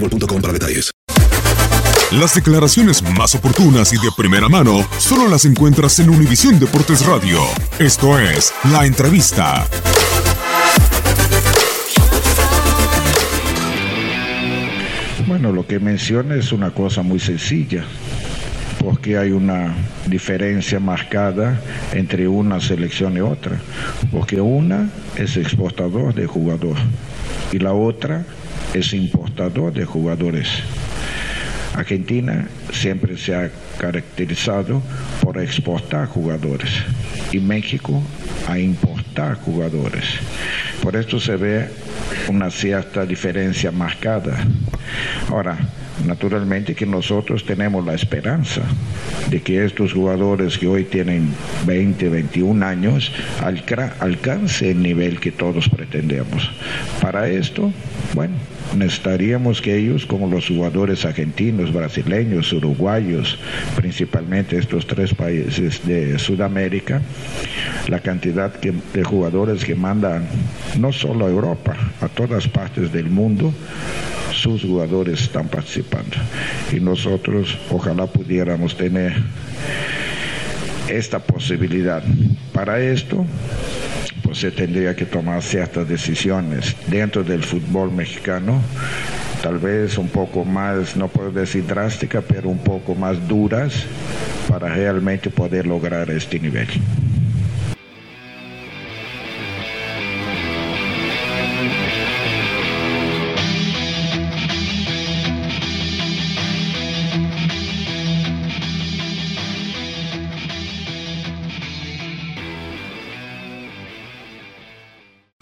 boostmobile.com detalles. Las declaraciones más oportunas y de primera mano solo las encuentras en Univisión Deportes Radio. Esto es La Entrevista. Bueno, lo que menciona es una cosa muy sencilla, porque hay una diferencia marcada entre una selección y otra, porque una es exportador de jugador y la otra es importador de jugadores. Argentina siempre se ha caracterizado por exportar jugadores y México a importar jugadores. Por esto se ve una cierta diferencia marcada. Ahora, naturalmente que nosotros tenemos la esperanza de que estos jugadores que hoy tienen 20, 21 años alca- alcance el nivel que todos pretendemos. Para esto, bueno, necesitaríamos que ellos, como los jugadores argentinos, brasileños, uruguayos, principalmente estos tres países de Sudamérica, la cantidad de jugadores que mandan no solo a Europa, a todas partes del mundo, sus jugadores están participando. Y nosotros ojalá pudiéramos tener esta posibilidad. Para esto, pues se tendría que tomar ciertas decisiones dentro del fútbol mexicano, tal vez un poco más, no puedo decir drástica, pero un poco más duras para realmente poder lograr este nivel.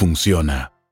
funciona.